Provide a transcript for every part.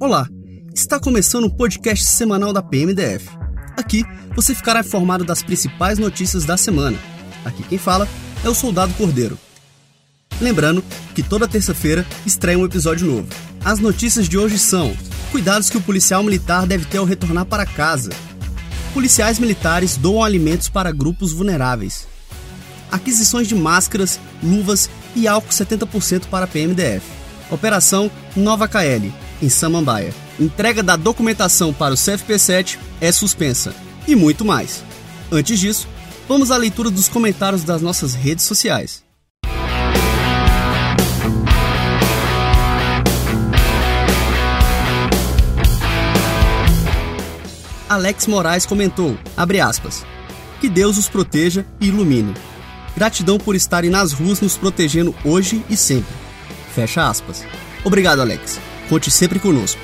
Olá, está começando o podcast semanal da PMDF. Aqui você ficará informado das principais notícias da semana. Aqui quem fala é o Soldado Cordeiro. Lembrando que toda terça-feira estreia um episódio novo. As notícias de hoje são: cuidados que o policial militar deve ter ao retornar para casa. Policiais militares doam alimentos para grupos vulneráveis. Aquisições de máscaras, luvas e álcool 70% para a PMDF. Operação Nova KL em Samambaia. Entrega da documentação para o CFP7 é suspensa. E muito mais. Antes disso, vamos à leitura dos comentários das nossas redes sociais. Alex Moraes comentou, aspas, que Deus os proteja e ilumine. Gratidão por estarem nas ruas nos protegendo hoje e sempre. Fecha aspas. Obrigado, Alex. Conte sempre conosco.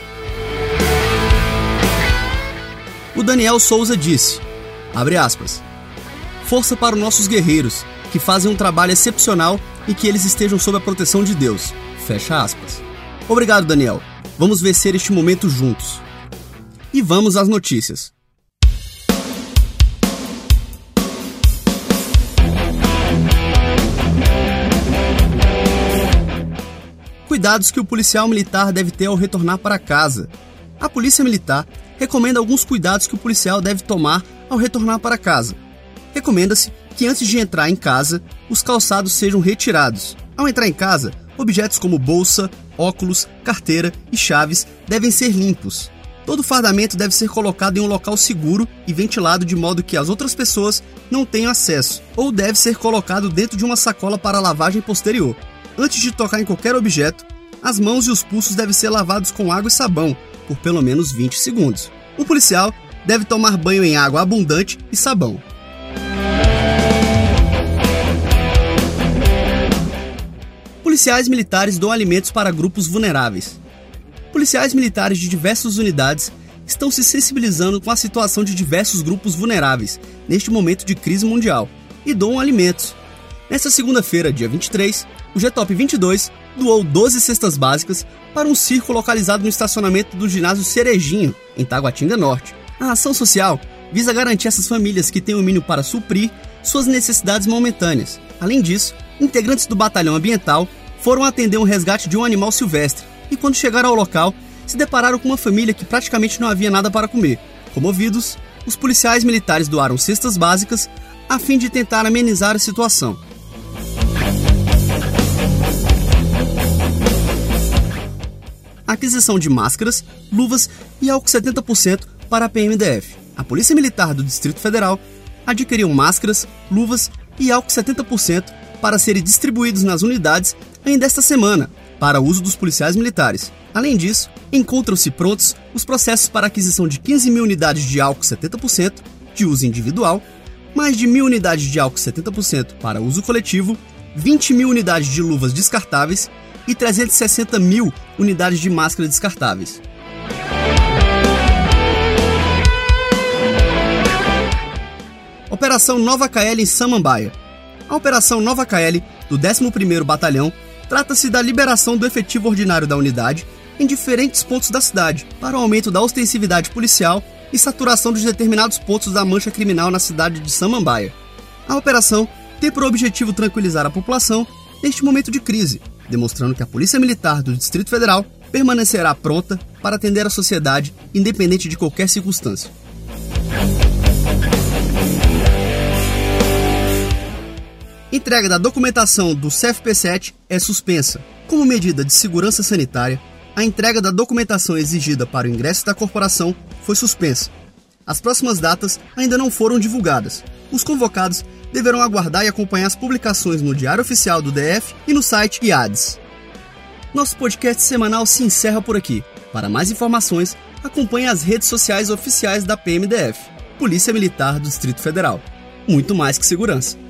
O Daniel Souza disse, abre aspas, Força para os nossos guerreiros, que fazem um trabalho excepcional e que eles estejam sob a proteção de Deus. Fecha aspas. Obrigado, Daniel. Vamos vencer este momento juntos. E vamos às notícias. Cuidados que o policial militar deve ter ao retornar para casa. A Polícia Militar recomenda alguns cuidados que o policial deve tomar ao retornar para casa. Recomenda-se que antes de entrar em casa, os calçados sejam retirados. Ao entrar em casa, objetos como bolsa, óculos, carteira e chaves devem ser limpos. Todo fardamento deve ser colocado em um local seguro e ventilado de modo que as outras pessoas não tenham acesso, ou deve ser colocado dentro de uma sacola para lavagem posterior. Antes de tocar em qualquer objeto, as mãos e os pulsos devem ser lavados com água e sabão por pelo menos 20 segundos. O policial deve tomar banho em água abundante e sabão. Policiais militares dão alimentos para grupos vulneráveis. Policiais militares de diversas unidades estão se sensibilizando com a situação de diversos grupos vulneráveis neste momento de crise mundial e doam alimentos. Nesta segunda-feira, dia 23, o G-Top 22 doou 12 cestas básicas para um circo localizado no estacionamento do ginásio Cerejinho, em Taguatinga Norte. A ação social visa garantir essas famílias que têm o mínimo para suprir suas necessidades momentâneas. Além disso, integrantes do batalhão ambiental foram atender um resgate de um animal silvestre e, quando chegaram ao local, se depararam com uma família que praticamente não havia nada para comer. Comovidos, os policiais militares doaram cestas básicas a fim de tentar amenizar a situação. Aquisição de máscaras, luvas e álcool 70% para a PMDF. A Polícia Militar do Distrito Federal adquiriu máscaras, luvas e álcool 70% para serem distribuídos nas unidades ainda esta semana, para uso dos policiais militares. Além disso, encontram-se prontos os processos para aquisição de 15 mil unidades de álcool 70% de uso individual, mais de mil unidades de álcool 70% para uso coletivo, 20 mil unidades de luvas descartáveis e 360 mil unidades de máscara descartáveis. Operação Nova KL em Samambaia. A Operação Nova KL do 11º Batalhão trata-se da liberação do efetivo ordinário da unidade em diferentes pontos da cidade, para o aumento da ostensividade policial e saturação de determinados pontos da mancha criminal na cidade de Samambaia. A operação tem por objetivo tranquilizar a população neste momento de crise, demonstrando que a Polícia Militar do Distrito Federal permanecerá pronta para atender a sociedade, independente de qualquer circunstância. Entrega da documentação do CFP7 é suspensa. Como medida de segurança sanitária, a entrega da documentação exigida para o ingresso da corporação foi suspensa. As próximas datas ainda não foram divulgadas. Os convocados deverão aguardar e acompanhar as publicações no Diário Oficial do DF e no site IADES. Nosso podcast semanal se encerra por aqui. Para mais informações, acompanhe as redes sociais oficiais da PMDF, Polícia Militar do Distrito Federal. Muito mais que segurança.